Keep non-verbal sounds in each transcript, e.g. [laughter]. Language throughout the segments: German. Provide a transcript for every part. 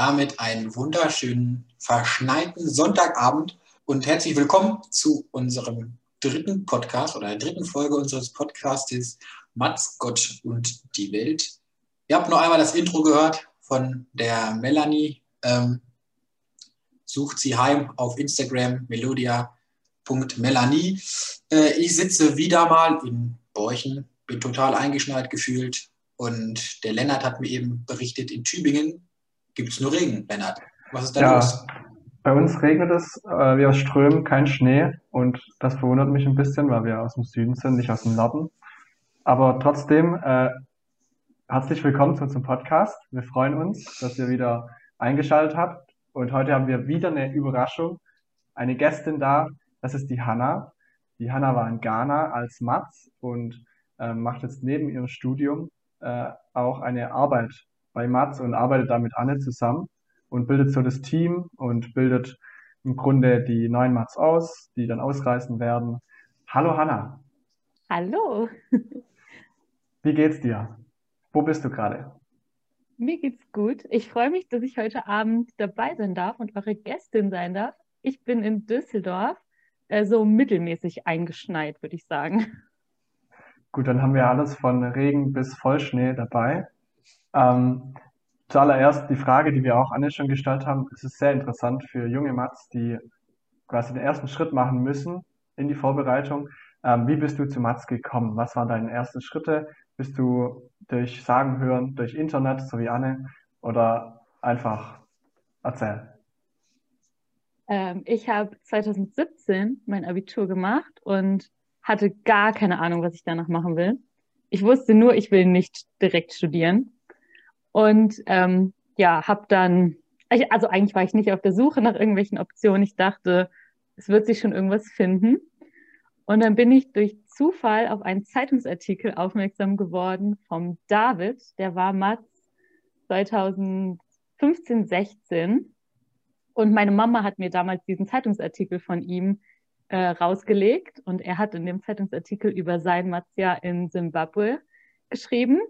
Damit einen wunderschönen, verschneiten Sonntagabend und herzlich willkommen zu unserem dritten Podcast oder der dritten Folge unseres Podcastes Mats, Gott und die Welt. Ihr habt noch einmal das Intro gehört von der Melanie. Ähm, sucht sie heim auf Instagram melodia.melanie. Äh, ich sitze wieder mal in Borchen, bin total eingeschneit gefühlt. Und der Lennart hat mir eben berichtet, in Tübingen gibt es nur Regen, Lennart. Was ist da ja, los? Bei uns regnet es, äh, wir strömen kein Schnee und das verwundert mich ein bisschen, weil wir aus dem Süden sind, nicht aus dem Norden. Aber trotzdem, äh, herzlich willkommen zu unserem Podcast. Wir freuen uns, dass ihr wieder eingeschaltet habt. Und heute haben wir wieder eine Überraschung. Eine Gästin da, das ist die Hanna. Die Hanna war in Ghana als Matz und äh, macht jetzt neben ihrem Studium äh, auch eine Arbeit bei Mats und arbeitet da mit Anne zusammen und bildet so das Team und bildet im Grunde die neuen Mats aus, die dann ausreisen werden. Hallo Hanna. Hallo. [laughs] Wie geht's dir? Wo bist du gerade? Mir geht's gut. Ich freue mich, dass ich heute Abend dabei sein darf und eure Gästin sein darf. Ich bin in Düsseldorf, äh, so mittelmäßig eingeschneit, würde ich sagen. Gut, dann haben wir alles von Regen bis Vollschnee dabei. Ähm, zuallererst die Frage, die wir auch Anne schon gestellt haben. Es ist sehr interessant für junge Mats, die quasi den ersten Schritt machen müssen in die Vorbereitung. Ähm, wie bist du zu Mats gekommen? Was waren deine ersten Schritte? Bist du durch Sagen hören, durch Internet, so wie Anne, oder einfach erzähl? Ähm, ich habe 2017 mein Abitur gemacht und hatte gar keine Ahnung, was ich danach machen will. Ich wusste nur, ich will nicht direkt studieren. Und ähm, ja, habe dann, also eigentlich war ich nicht auf der Suche nach irgendwelchen Optionen. Ich dachte, es wird sich schon irgendwas finden. Und dann bin ich durch Zufall auf einen Zeitungsartikel aufmerksam geworden vom David, der war Mats 2015, 16. Und meine Mama hat mir damals diesen Zeitungsartikel von ihm äh, rausgelegt und er hat in dem Zeitungsartikel über sein Matzia in Simbabwe geschrieben.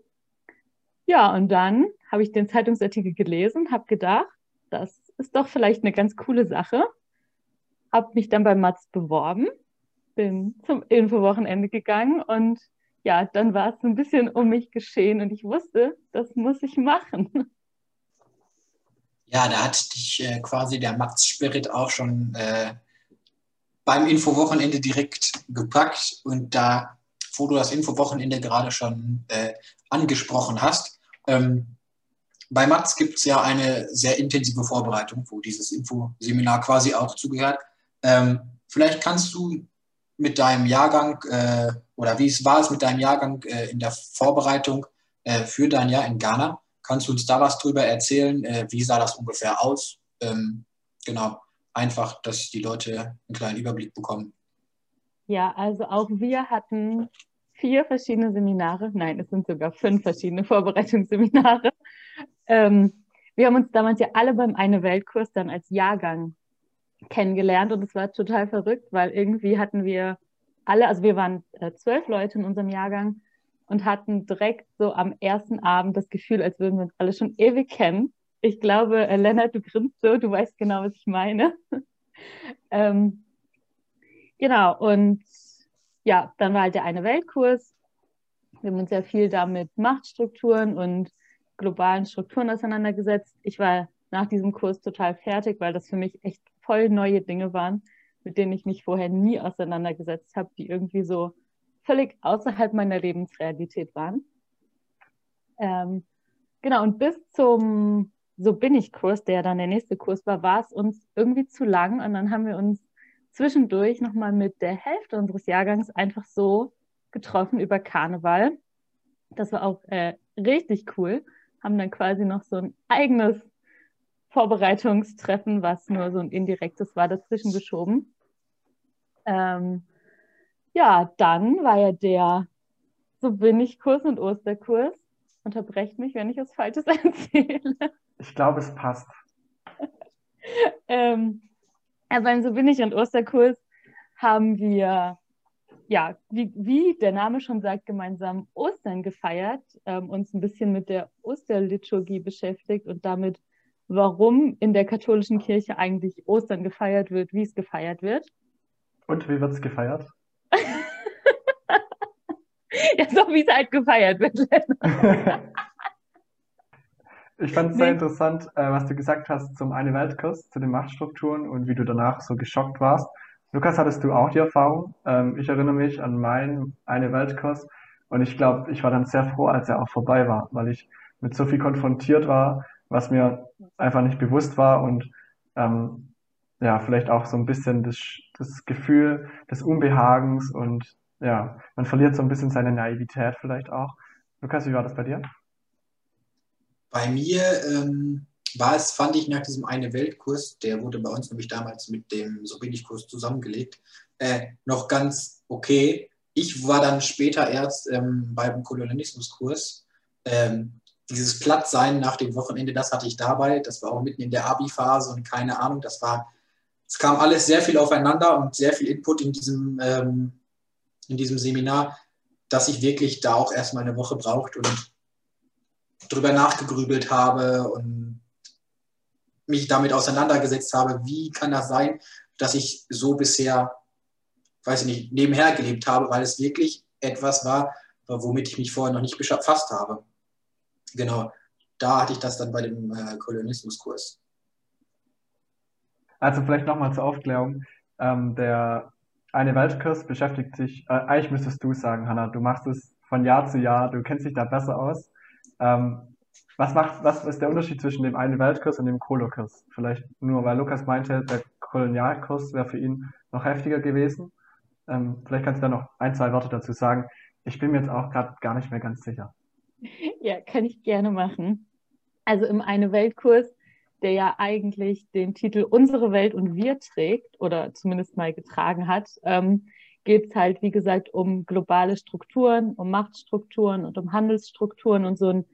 Ja, und dann habe ich den Zeitungsartikel gelesen, habe gedacht, das ist doch vielleicht eine ganz coole Sache. Habe mich dann bei Mats beworben, bin zum Infowochenende gegangen und ja, dann war es so ein bisschen um mich geschehen und ich wusste, das muss ich machen. Ja, da hat dich äh, quasi der Mats-Spirit auch schon äh, beim Infowochenende direkt gepackt und da, wo du das Infowochenende gerade schon äh, angesprochen hast, ähm, bei Mats gibt es ja eine sehr intensive Vorbereitung, wo dieses Infoseminar quasi auch zugehört. Ähm, vielleicht kannst du mit deinem Jahrgang äh, oder wie es war es mit deinem Jahrgang äh, in der Vorbereitung äh, für dein Jahr in Ghana? Kannst du uns da was drüber erzählen? Äh, wie sah das ungefähr aus? Ähm, genau, einfach, dass die Leute einen kleinen Überblick bekommen. Ja, also auch wir hatten vier verschiedene Seminare. Nein, es sind sogar fünf verschiedene [laughs] Vorbereitungsseminare. Ähm, wir haben uns damals ja alle beim Eine Weltkurs dann als Jahrgang kennengelernt und es war total verrückt, weil irgendwie hatten wir alle, also wir waren äh, zwölf Leute in unserem Jahrgang und hatten direkt so am ersten Abend das Gefühl, als würden wir uns alle schon ewig kennen. Ich glaube, äh, Lennart, du grinst so, du weißt genau, was ich meine. [laughs] ähm, genau, und ja, dann war halt der eine Weltkurs. Wir haben uns ja viel da mit Machtstrukturen und globalen Strukturen auseinandergesetzt. Ich war nach diesem Kurs total fertig, weil das für mich echt voll neue Dinge waren, mit denen ich mich vorher nie auseinandergesetzt habe, die irgendwie so völlig außerhalb meiner Lebensrealität waren. Ähm, genau, und bis zum So bin ich Kurs, der dann der nächste Kurs war, war es uns irgendwie zu lang und dann haben wir uns zwischendurch nochmal mit der Hälfte unseres Jahrgangs einfach so getroffen über Karneval. Das war auch äh, richtig cool. Haben dann quasi noch so ein eigenes Vorbereitungstreffen, was nur so ein indirektes war, dazwischen geschoben. Ähm, ja, dann war ja der So bin ich Kurs und Osterkurs. Unterbrecht mich, wenn ich was Falsches [laughs] erzähle. Ich glaube, es passt. ähm, ja, beim So bin ich und Osterkurs haben wir ja, wie, wie, der Name schon sagt, gemeinsam Ostern gefeiert, ähm, uns ein bisschen mit der Osterliturgie beschäftigt und damit, warum in der katholischen Kirche eigentlich Ostern gefeiert wird, wie es gefeiert wird. Und wie wird es gefeiert? [laughs] ja, so wie es halt gefeiert wird. [laughs] ich fand es sehr interessant, äh, was du gesagt hast zum Eine Weltkurs, zu den Machtstrukturen und wie du danach so geschockt warst. Lukas, hattest du auch die Erfahrung? Ähm, ich erinnere mich an meinen Eine Weltkurs und ich glaube, ich war dann sehr froh, als er auch vorbei war, weil ich mit so viel konfrontiert war, was mir einfach nicht bewusst war und ähm, ja, vielleicht auch so ein bisschen das, das Gefühl des Unbehagens und ja, man verliert so ein bisschen seine Naivität vielleicht auch. Lukas, wie war das bei dir? Bei mir ähm, war es, fand ich nach diesem eine Weltkurs, der wurde bei uns nämlich damals mit dem So bin ich Kurs zusammengelegt, äh, noch ganz okay. Ich war dann später erst ähm, beim Kolonialismuskurs. Ähm, dieses Plattsein nach dem Wochenende, das hatte ich dabei. Das war auch mitten in der Abi-Phase und keine Ahnung, das war, es kam alles sehr viel aufeinander und sehr viel Input in diesem, ähm, in diesem Seminar, dass ich wirklich da auch erstmal eine Woche braucht und drüber nachgegrübelt habe und mich damit auseinandergesetzt habe, wie kann das sein, dass ich so bisher, weiß ich nicht, nebenher gelebt habe, weil es wirklich etwas war, womit ich mich vorher noch nicht befasst habe. Genau, da hatte ich das dann bei dem äh, Kolonialismuskurs. Also vielleicht nochmal zur Aufklärung. Ähm, der eine Weltkurs beschäftigt sich, äh, eigentlich müsstest du sagen, Hanna, du machst es von Jahr zu Jahr, du kennst dich da besser aus. Ähm, was macht, was ist der Unterschied zwischen dem einen Weltkurs und dem Kolokurs? Vielleicht nur, weil Lukas meinte, der Kolonialkurs wäre für ihn noch heftiger gewesen. Ähm, vielleicht kannst du da noch ein, zwei Worte dazu sagen. Ich bin mir jetzt auch gerade gar nicht mehr ganz sicher. [laughs] Ja, kann ich gerne machen. Also im Eine Weltkurs, der ja eigentlich den Titel Unsere Welt und wir trägt oder zumindest mal getragen hat, ähm, geht es halt, wie gesagt, um globale Strukturen, um Machtstrukturen und um Handelsstrukturen und so ein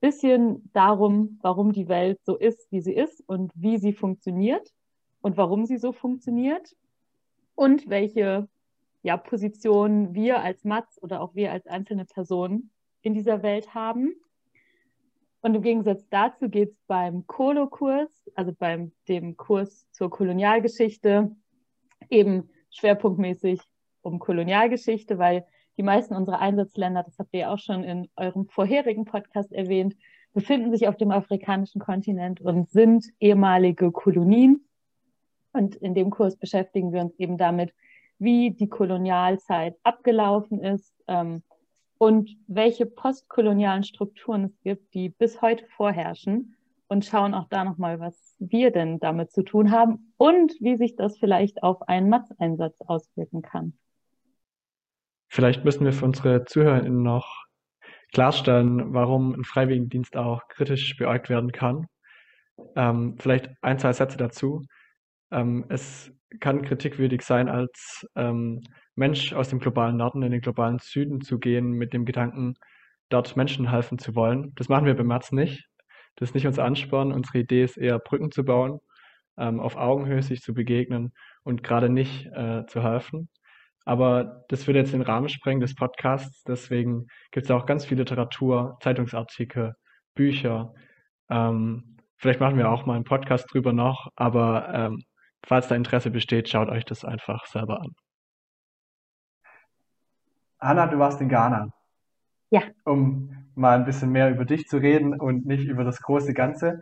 bisschen darum, warum die Welt so ist, wie sie ist und wie sie funktioniert und warum sie so funktioniert und welche ja, Positionen wir als Matz oder auch wir als einzelne Personen in dieser Welt haben. Und im Gegensatz dazu geht es beim Kolo-Kurs, also beim dem Kurs zur Kolonialgeschichte, eben schwerpunktmäßig um Kolonialgeschichte, weil die meisten unserer Einsatzländer, das habt ihr auch schon in eurem vorherigen Podcast erwähnt, befinden sich auf dem afrikanischen Kontinent und sind ehemalige Kolonien. Und in dem Kurs beschäftigen wir uns eben damit, wie die Kolonialzeit abgelaufen ist ähm, und welche postkolonialen Strukturen es gibt, die bis heute vorherrschen und schauen auch da nochmal, was wir denn damit zu tun haben und wie sich das vielleicht auf einen Matzeinsatz auswirken kann. Vielleicht müssen wir für unsere ZuhörerInnen noch klarstellen, warum ein Freiwilligendienst auch kritisch beäugt werden kann. Ähm, vielleicht ein, zwei Sätze dazu. Ähm, es kann kritikwürdig sein, als ähm, Mensch aus dem globalen Norden in den globalen Süden zu gehen, mit dem Gedanken, dort Menschen helfen zu wollen. Das machen wir bei März nicht. Das ist nicht unser Ansporn. Unsere Idee ist eher, Brücken zu bauen, ähm, auf Augenhöhe sich zu begegnen und gerade nicht äh, zu helfen. Aber das würde jetzt den Rahmen sprengen des Podcasts. Deswegen gibt es auch ganz viel Literatur, Zeitungsartikel, Bücher. Ähm, vielleicht machen wir auch mal einen Podcast drüber noch. Aber ähm, falls da Interesse besteht, schaut euch das einfach selber an. Hanna, du warst in Ghana. Ja. Um mal ein bisschen mehr über dich zu reden und nicht über das große Ganze.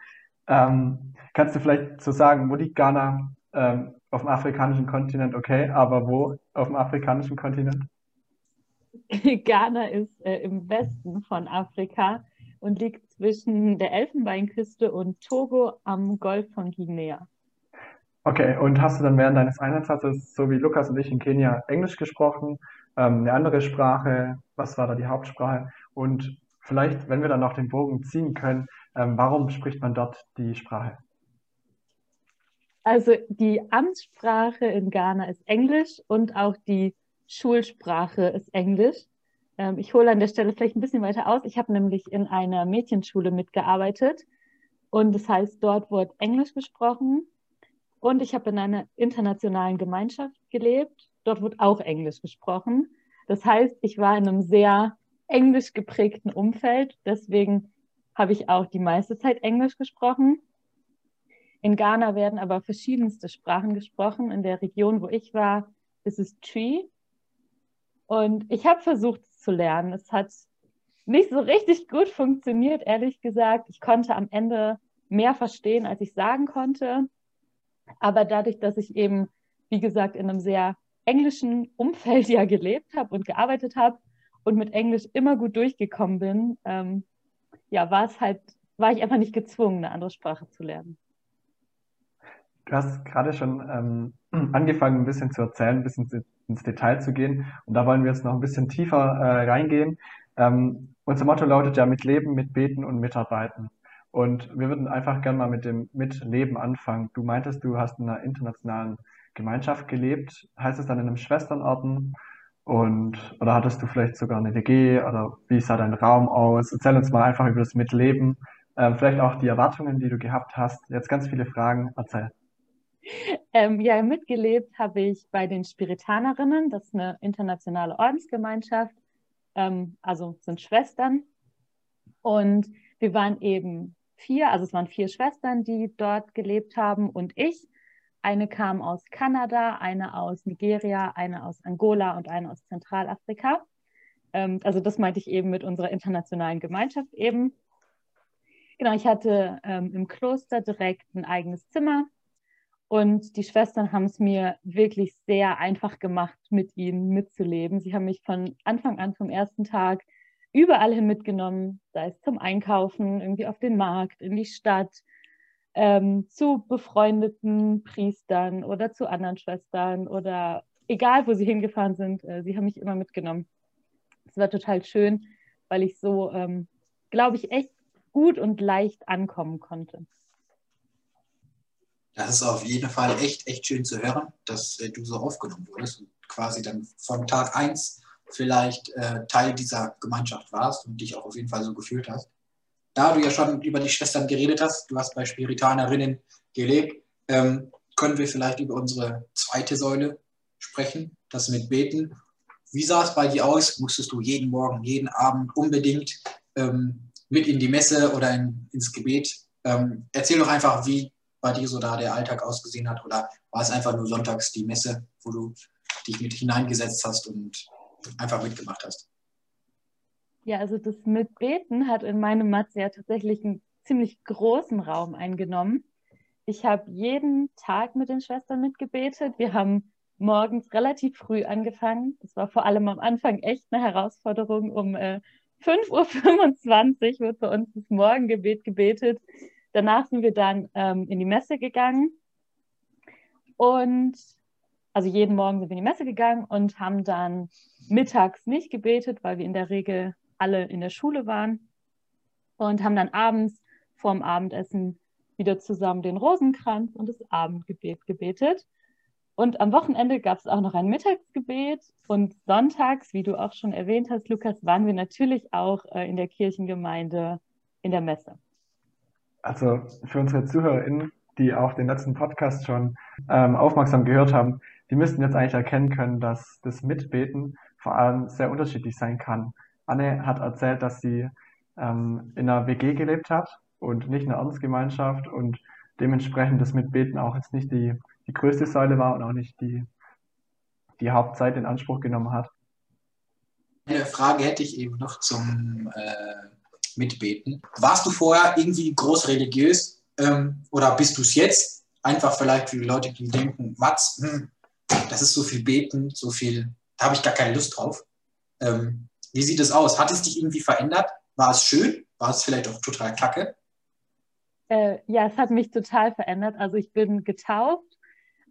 Ähm, kannst du vielleicht so sagen, wo liegt Ghana ähm, auf dem afrikanischen Kontinent okay, aber wo auf dem afrikanischen Kontinent? [laughs] Ghana ist äh, im Westen von Afrika und liegt zwischen der Elfenbeinküste und Togo am Golf von Guinea. Okay, und hast du dann während deines Einsatzes, so wie Lukas und ich in Kenia, Englisch gesprochen, ähm, eine andere Sprache? Was war da die Hauptsprache? Und vielleicht, wenn wir dann noch den Bogen ziehen können, ähm, warum spricht man dort die Sprache? Also die Amtssprache in Ghana ist Englisch und auch die Schulsprache ist Englisch. Ähm, ich hole an der Stelle vielleicht ein bisschen weiter aus. Ich habe nämlich in einer Mädchenschule mitgearbeitet und das heißt, dort wurde Englisch gesprochen und ich habe in einer internationalen Gemeinschaft gelebt. Dort wird auch Englisch gesprochen. Das heißt, ich war in einem sehr englisch geprägten Umfeld. Deswegen habe ich auch die meiste Zeit Englisch gesprochen. In Ghana werden aber verschiedenste Sprachen gesprochen. In der Region, wo ich war, ist es Tree. Und ich habe versucht, es zu lernen. Es hat nicht so richtig gut funktioniert, ehrlich gesagt. Ich konnte am Ende mehr verstehen, als ich sagen konnte. Aber dadurch, dass ich eben, wie gesagt, in einem sehr englischen Umfeld ja gelebt habe und gearbeitet habe und mit Englisch immer gut durchgekommen bin, ähm, ja, war es halt, war ich einfach nicht gezwungen, eine andere Sprache zu lernen. Du hast gerade schon ähm, [clears throat] angefangen, ein bisschen zu erzählen, ein bisschen ins Detail zu gehen. Und da wollen wir jetzt noch ein bisschen tiefer äh, reingehen. Ähm, unser Motto lautet ja mit Leben, mit Beten und Mitarbeiten. Und wir würden einfach gerne mal mit dem Mitleben anfangen. Du meintest, du hast in einer internationalen Gemeinschaft gelebt. Heißt es dann in einem Schwesternorden? Und, oder hattest du vielleicht sogar eine WG? Oder wie sah dein Raum aus? Erzähl uns mal einfach über das Mitleben. Ähm, vielleicht auch die Erwartungen, die du gehabt hast. Jetzt ganz viele Fragen. Erzähl. Ähm, ja, mitgelebt habe ich bei den Spiritanerinnen. Das ist eine internationale Ordensgemeinschaft. Ähm, also sind Schwestern. Und wir waren eben vier, also es waren vier Schwestern, die dort gelebt haben und ich. Eine kam aus Kanada, eine aus Nigeria, eine aus Angola und eine aus Zentralafrika. Ähm, also das meinte ich eben mit unserer internationalen Gemeinschaft eben. Genau, ich hatte ähm, im Kloster direkt ein eigenes Zimmer und die Schwestern haben es mir wirklich sehr einfach gemacht, mit ihnen mitzuleben. Sie haben mich von Anfang an, vom ersten Tag, überall hin mitgenommen, sei es zum Einkaufen, irgendwie auf den Markt, in die Stadt, ähm, zu befreundeten Priestern oder zu anderen Schwestern oder egal, wo sie hingefahren sind, äh, sie haben mich immer mitgenommen. Es war total schön, weil ich so, ähm, glaube ich, echt gut und leicht ankommen konnte. Das ist auf jeden Fall echt, echt schön zu hören, dass äh, du so aufgenommen wurdest und quasi dann von Tag 1 vielleicht äh, Teil dieser Gemeinschaft warst und dich auch auf jeden Fall so gefühlt hast. Da du ja schon über die Schwestern geredet hast, du hast bei Spiritanerinnen gelebt, ähm, können wir vielleicht über unsere zweite Säule sprechen, das mit Beten. Wie sah es bei dir aus? Musstest du jeden Morgen, jeden Abend unbedingt ähm, mit in die Messe oder in, ins Gebet? Ähm, erzähl doch einfach, wie bei dir so da der Alltag ausgesehen hat? Oder war es einfach nur sonntags die Messe, wo du dich mit hineingesetzt hast und einfach mitgemacht hast? Ja, also das Mitbeten hat in meinem Matze ja tatsächlich einen ziemlich großen Raum eingenommen. Ich habe jeden Tag mit den Schwestern mitgebetet. Wir haben morgens relativ früh angefangen. Das war vor allem am Anfang echt eine Herausforderung. Um äh, 5.25 Uhr wird bei uns das Morgengebet gebetet. Danach sind wir dann ähm, in die Messe gegangen und also jeden Morgen sind wir in die Messe gegangen und haben dann mittags nicht gebetet, weil wir in der Regel alle in der Schule waren und haben dann abends vorm Abendessen wieder zusammen den Rosenkranz und das Abendgebet gebetet. Und am Wochenende gab es auch noch ein Mittagsgebet und sonntags, wie du auch schon erwähnt hast, Lukas, waren wir natürlich auch äh, in der Kirchengemeinde in der Messe. Also für unsere ZuhörerInnen, die auch den letzten Podcast schon ähm, aufmerksam gehört haben, die müssten jetzt eigentlich erkennen können, dass das Mitbeten vor allem sehr unterschiedlich sein kann. Anne hat erzählt, dass sie ähm, in einer WG gelebt hat und nicht in einer Ordensgemeinschaft und dementsprechend das Mitbeten auch jetzt nicht die, die größte Säule war und auch nicht die, die Hauptzeit in Anspruch genommen hat. Eine Frage hätte ich eben noch zum äh, mitbeten. Warst du vorher irgendwie groß religiös ähm, oder bist du es jetzt? Einfach vielleicht für die Leute, die denken, was, hm, das ist so viel beten, so viel, da habe ich gar keine Lust drauf. Ähm, wie sieht es aus? Hat es dich irgendwie verändert? War es schön? War es vielleicht auch total kacke? Äh, ja, es hat mich total verändert. Also ich bin getauft,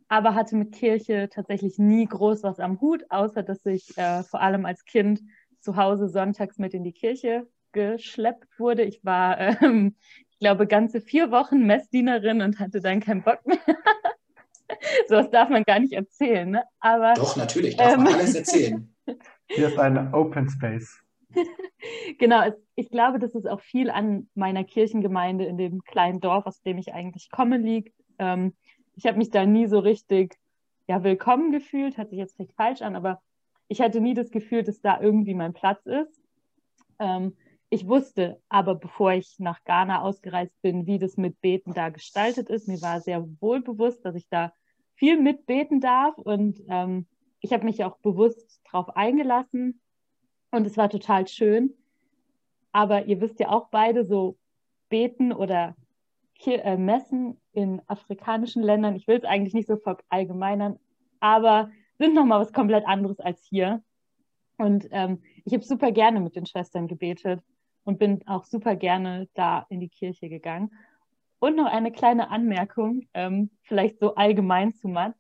aber hatte mit Kirche tatsächlich nie groß was am Hut, außer dass ich äh, vor allem als Kind zu Hause sonntags mit in die Kirche geschleppt wurde. Ich war, ähm, ich glaube, ganze vier Wochen Messdienerin und hatte dann keinen Bock mehr. [laughs] so was darf man gar nicht erzählen, ne? Aber, Doch, natürlich, darf ähm, man alles erzählen. [laughs] Hier ist ein Open Space. [laughs] genau, es, ich glaube, dass es auch viel an meiner Kirchengemeinde in dem kleinen Dorf, aus dem ich eigentlich komme, liegt. Ähm, ich habe mich da nie so richtig ja, willkommen gefühlt, hört sich jetzt vielleicht falsch an, aber ich hatte nie das Gefühl, dass da irgendwie mein Platz ist. Ähm, ich wusste aber, bevor ich nach Ghana ausgereist bin, wie das mit Beten da gestaltet ist. Mir war sehr wohl bewusst, dass ich da viel mitbeten darf und ähm, ich habe mich auch bewusst darauf eingelassen und es war total schön. Aber ihr wisst ja auch beide, so beten oder äh, messen in afrikanischen Ländern, ich will es eigentlich nicht so verallgemeinern, aber sind nochmal was komplett anderes als hier. Und ähm, ich habe super gerne mit den Schwestern gebetet und bin auch super gerne da in die Kirche gegangen. Und noch eine kleine Anmerkung, ähm, vielleicht so allgemein zu Matt.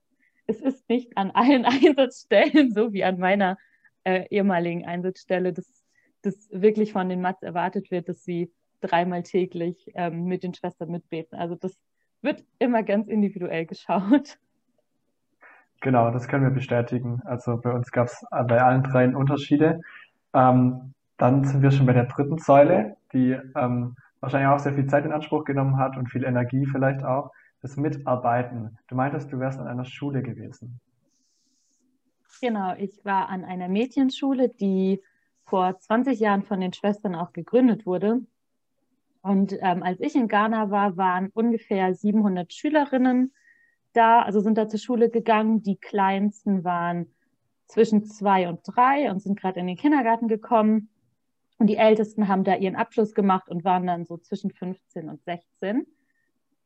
Es ist nicht an allen [laughs] Einsatzstellen so wie an meiner äh, ehemaligen Einsatzstelle, dass, dass wirklich von den Mats erwartet wird, dass sie dreimal täglich ähm, mit den Schwestern mitbeten. Also das wird immer ganz individuell geschaut. [laughs] Genau, das können wir bestätigen. Also bei uns gab es bei allen dreien Unterschiede. Ähm, dann sind wir schon bei der dritten Säule, die ähm, wahrscheinlich auch sehr viel Zeit in Anspruch genommen hat und viel Energie vielleicht auch, das Mitarbeiten. Du meintest, du wärst an einer Schule gewesen. Genau, ich war an einer Mädchenschule, die vor 20 Jahren von den Schwestern auch gegründet wurde. Und ähm, als ich in Ghana war, waren ungefähr 700 Schülerinnen da, also sind da zur Schule gegangen. Die kleinsten waren zwischen zwei und drei und sind gerade in den Kindergarten gekommen. Und die Ältesten haben da ihren Abschluss gemacht und waren dann so zwischen 15 und 16.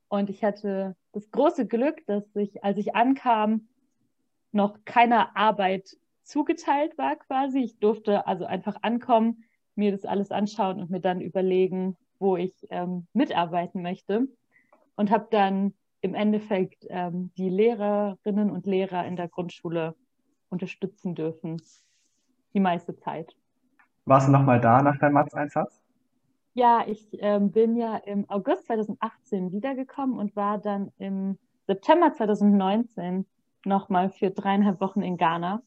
Und ich hatte das große Glück, dass ich, als ich ankam, noch keiner Arbeit zugeteilt war quasi. Ich durfte also einfach ankommen, mir das alles anschauen und mir dann überlegen, wo ich ähm, mitarbeiten möchte. Und habe dann im Endeffekt ähm, die Lehrerinnen und Lehrer in der Grundschule unterstützen dürfen, die meiste Zeit. Warst du nochmal da nach deinem Matz-Einsatz? Ja, ich ähm, bin ja im August 2018 wiedergekommen und war dann im September 2019 nochmal für dreieinhalb Wochen in Ghana.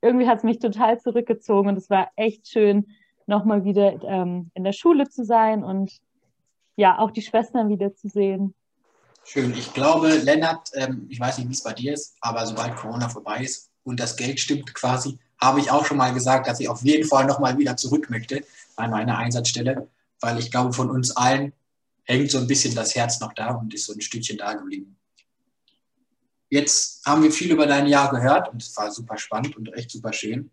Irgendwie hat es mich total zurückgezogen und es war echt schön, nochmal wieder ähm, in der Schule zu sein und ja, auch die Schwestern wieder zu sehen. Schön. Ich glaube, Lennart, ähm, ich weiß nicht, wie es bei dir ist, aber sobald Corona vorbei ist und das Geld stimmt quasi, habe ich auch schon mal gesagt, dass ich auf jeden Fall nochmal wieder zurück möchte an meine Einsatzstelle, weil ich glaube, von uns allen hängt so ein bisschen das Herz noch da und ist so ein Stückchen da geblieben. Jetzt haben wir viel über dein Jahr gehört und es war super spannend und echt super schön.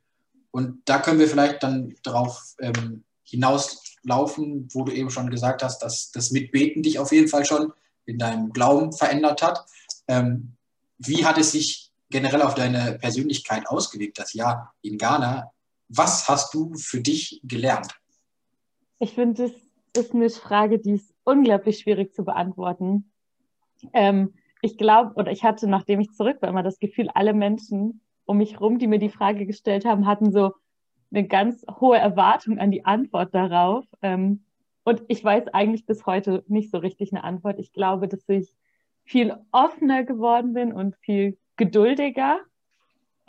Und da können wir vielleicht dann darauf ähm, hinauslaufen, wo du eben schon gesagt hast, dass das Mitbeten dich auf jeden Fall schon in deinem Glauben verändert hat. Ähm, wie hat es sich generell auf deine Persönlichkeit ausgewirkt, das Jahr in Ghana? Was hast du für dich gelernt? Ich finde, das ist eine Frage, die ist unglaublich schwierig zu beantworten. Ähm, ich glaube, oder ich hatte, nachdem ich zurück war, immer das Gefühl, alle Menschen um mich herum, die mir die Frage gestellt haben, hatten so eine ganz hohe Erwartung an die Antwort darauf. Ähm, und ich weiß eigentlich bis heute nicht so richtig eine Antwort. Ich glaube, dass ich viel offener geworden bin und viel geduldiger.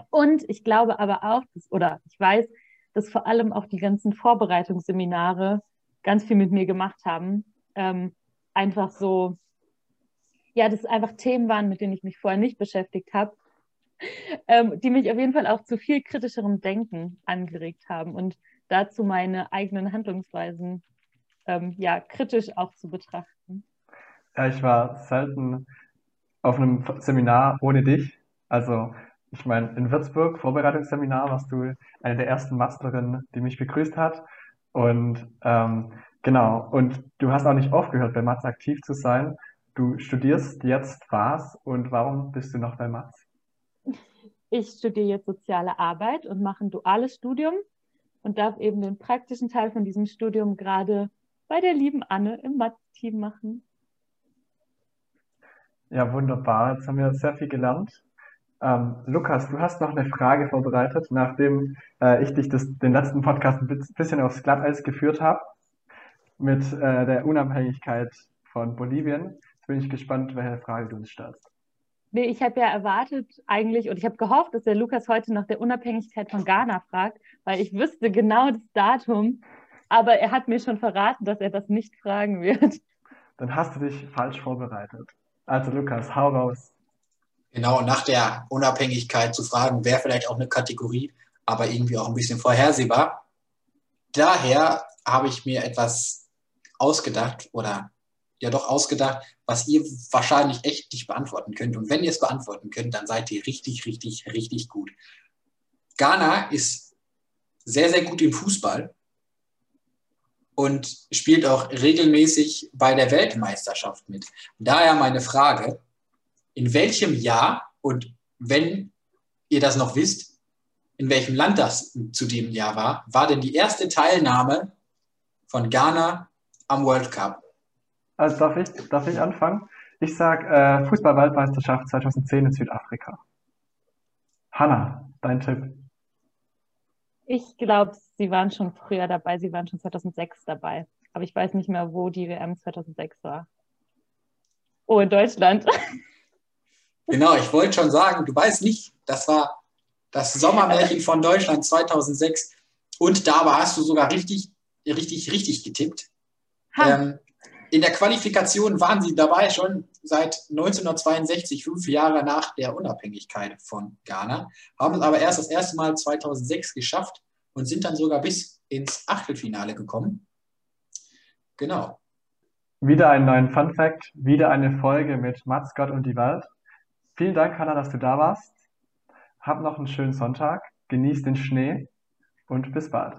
Und ich glaube aber auch, dass, oder ich weiß, dass vor allem auch die ganzen Vorbereitungsseminare ganz viel mit mir gemacht haben. Ähm, einfach so, ja, das einfach Themen waren, mit denen ich mich vorher nicht beschäftigt habe [laughs] ähm, die mich auf jeden Fall auch zu viel kritischerem Denken angeregt haben und dazu meine eigenen Handlungsweisen ähm, ja kritisch auch zu betrachten. Ja, ich war selten auf einem Seminar ohne dich. Also ich meine, in Würzburg, Vorbereitungsseminar, warst du eine der ersten Masterinnen, die mich begrüßt hat. Und ähm, genau, und du hast auch nicht aufgehört, bei Matz aktiv zu sein. Du studierst jetzt was und warum bist du noch bei Matz? ich studiere jetzt soziale Arbeit und mache ein duales Studium und darf eben den praktischen Teil von diesem Studium gerade bei der lieben Anne im Mathe-Team machen. Ja, wunderbar. Jetzt haben wir sehr viel gelernt. Ähm, Lukas, du hast noch eine Frage vorbereitet, nachdem äh, ich dich das, den letzten Podcast ein bisschen aufs Glatteis geführt habe mit äh, der Unabhängigkeit von Bolivien. Jetzt bin ich gespannt, welche Frage du uns stellst. Nee, ich habe ja erwartet eigentlich und ich habe gehofft, dass der Lukas heute nach der Unabhängigkeit von Ghana fragt, weil ich wüsste genau das Datum, aber er hat mir schon verraten, dass er das nicht fragen wird. Dann hast du dich falsch vorbereitet. Also Lukas, hau raus. Genau, nach der Unabhängigkeit zu fragen, wäre vielleicht auch eine Kategorie, aber irgendwie auch ein bisschen vorhersehbar. Daher habe ich mir etwas ausgedacht oder ja doch ausgedacht, was ihr wahrscheinlich echt nicht beantworten könnt. Und wenn ihr es beantworten könnt, dann seid ihr richtig, richtig, richtig gut. Ghana ist sehr, sehr gut im Fußball und spielt auch regelmäßig bei der Weltmeisterschaft mit. Daher meine Frage, in welchem Jahr und wenn ihr das noch wisst, in welchem Land das zu dem Jahr war, war denn die erste Teilnahme von Ghana am World Cup? Also darf ich, darf ich anfangen? Ich sage äh, Fußball-Weltmeisterschaft 2010 in Südafrika. Hanna, dein Tipp. Ich glaube, sie waren schon früher dabei. Sie waren schon 2006 dabei. Aber ich weiß nicht mehr, wo die WM 2006 war. Oh, in Deutschland. [laughs] Genau, ich wollte schon sagen, du weißt nicht, das war das Sommermärchen von Deutschland 2006. Und dabei hast du sogar richtig, richtig, richtig getippt. Ähm, in der Qualifikation waren sie dabei schon seit 1962, fünf Jahre nach der Unabhängigkeit von Ghana, haben es aber erst das erste Mal 2006 geschafft und sind dann sogar bis ins Achtelfinale gekommen. Genau. Wieder einen neuen Fun Fact, wieder eine Folge mit Mats, Gott und die Welt. Vielen Dank, Hanna, dass du da warst. Hab noch einen schönen Sonntag, genieß den Schnee und bis bald.